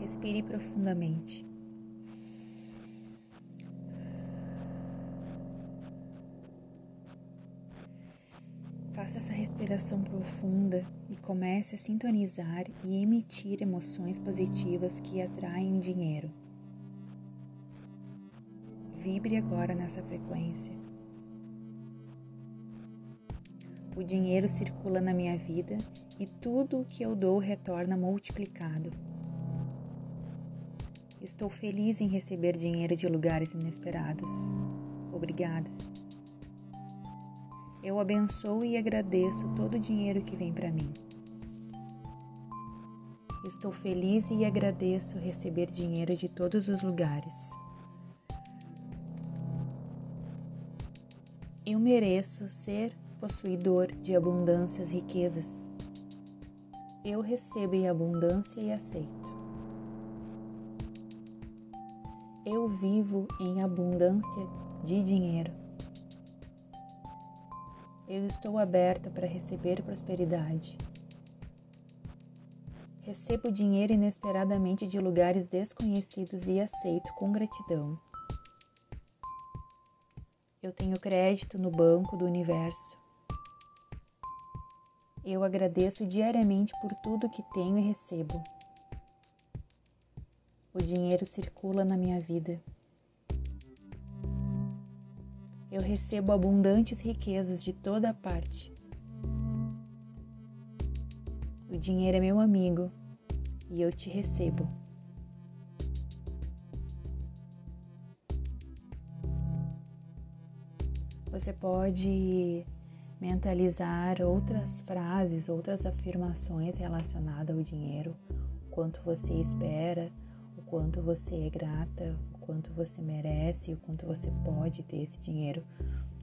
Respire profundamente. Faça essa respiração profunda e comece a sintonizar e emitir emoções positivas que atraem dinheiro. Vibre agora nessa frequência. O dinheiro circula na minha vida e tudo o que eu dou retorna multiplicado. Estou feliz em receber dinheiro de lugares inesperados. Obrigada. Eu abençoo e agradeço todo o dinheiro que vem para mim. Estou feliz e agradeço receber dinheiro de todos os lugares. Eu mereço ser possuidor de abundâncias riquezas. Eu recebo em abundância e aceito. Eu vivo em abundância de dinheiro. Eu estou aberta para receber prosperidade. Recebo dinheiro inesperadamente de lugares desconhecidos e aceito com gratidão. Eu tenho crédito no banco do universo. Eu agradeço diariamente por tudo que tenho e recebo. O dinheiro circula na minha vida. eu recebo abundantes riquezas de toda parte. O dinheiro é meu amigo e eu te recebo. Você pode mentalizar outras frases, outras afirmações relacionadas ao dinheiro, o quanto você espera, o quanto você é grata, quanto você merece, o quanto você pode ter esse dinheiro.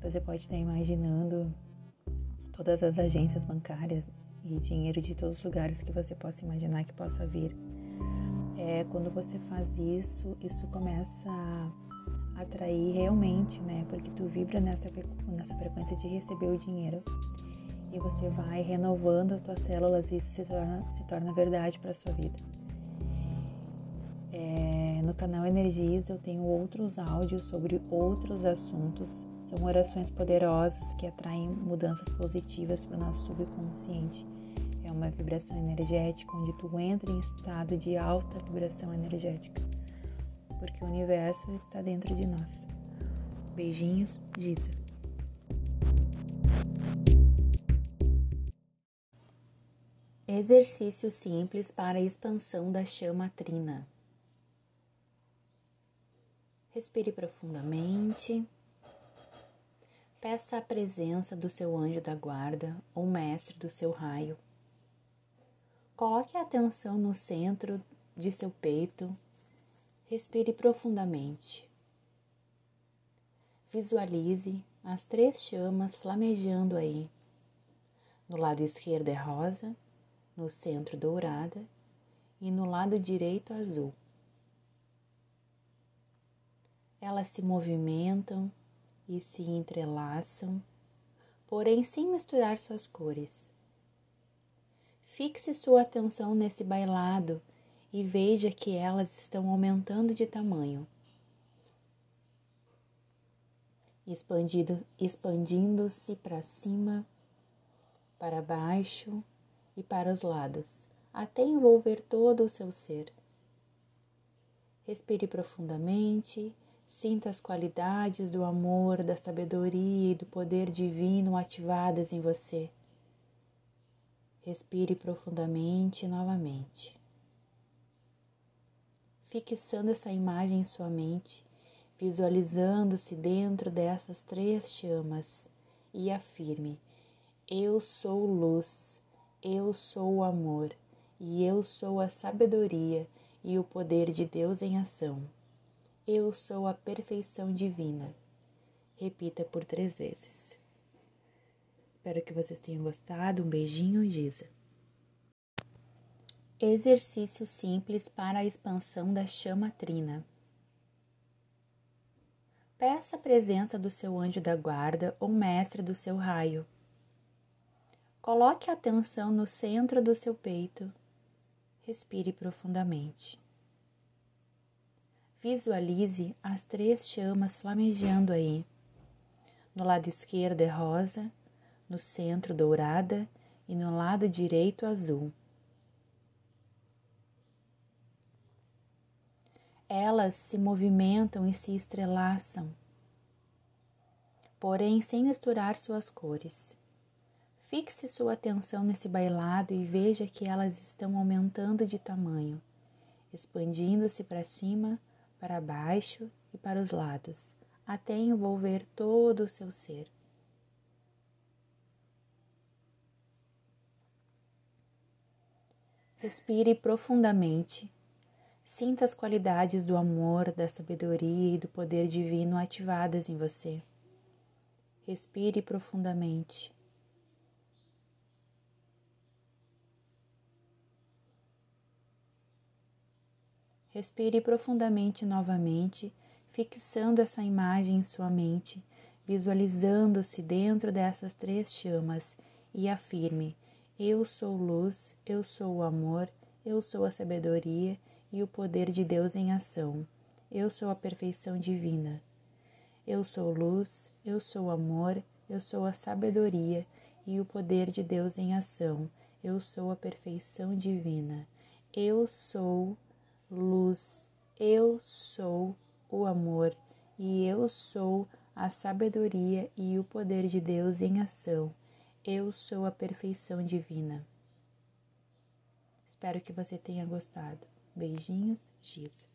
Você pode estar imaginando todas as agências bancárias e dinheiro de todos os lugares que você possa imaginar que possa vir. É, quando você faz isso, isso começa a atrair realmente, né? Porque tu vibra nessa, nessa frequência de receber o dinheiro e você vai renovando as tuas células e isso se torna, se torna verdade para a sua vida. É, no canal Energias eu tenho outros áudios sobre outros assuntos. São orações poderosas que atraem mudanças positivas para o nosso subconsciente. É uma vibração energética onde tu entra em estado de alta vibração energética, porque o universo está dentro de nós. Beijinhos, Giza. Exercício simples para a expansão da chama trina. Respire profundamente. Peça a presença do seu anjo da guarda ou mestre do seu raio. Coloque a atenção no centro de seu peito. Respire profundamente. Visualize as três chamas flamejando aí. No lado esquerdo é rosa, no centro dourada e no lado direito azul. Elas se movimentam e se entrelaçam, porém sem misturar suas cores. Fixe sua atenção nesse bailado e veja que elas estão aumentando de tamanho. Expandindo-se para cima, para baixo e para os lados, até envolver todo o seu ser. Respire profundamente Sinta as qualidades do amor, da sabedoria e do poder divino ativadas em você. Respire profundamente novamente. Fixando essa imagem em sua mente, visualizando-se dentro dessas três chamas e afirme: Eu sou luz, eu sou o amor e eu sou a sabedoria e o poder de Deus em ação. Eu sou a perfeição divina. Repita por três vezes. Espero que vocês tenham gostado. Um beijinho, Giza. Exercício simples para a expansão da chama trina. Peça a presença do seu anjo da guarda ou mestre do seu raio. Coloque a atenção no centro do seu peito. Respire profundamente. Visualize as três chamas flamejando aí. No lado esquerdo é rosa, no centro dourada e no lado direito azul. Elas se movimentam e se estrelaçam, porém sem misturar suas cores. Fixe sua atenção nesse bailado e veja que elas estão aumentando de tamanho, expandindo-se para cima, para baixo e para os lados, até envolver todo o seu ser. Respire profundamente. Sinta as qualidades do amor, da sabedoria e do poder divino ativadas em você. Respire profundamente. Respire profundamente novamente, fixando essa imagem em sua mente, visualizando-se dentro dessas três chamas e afirme: Eu sou luz, eu sou o amor, eu sou a sabedoria e o poder de Deus em ação. Eu sou a perfeição divina. Eu sou luz, eu sou amor, eu sou a sabedoria e o poder de Deus em ação. Eu sou a perfeição divina. Eu sou luz, eu sou o amor e eu sou a sabedoria e o poder de Deus em ação. Eu sou a perfeição divina. Espero que você tenha gostado. Beijinhos, Giza.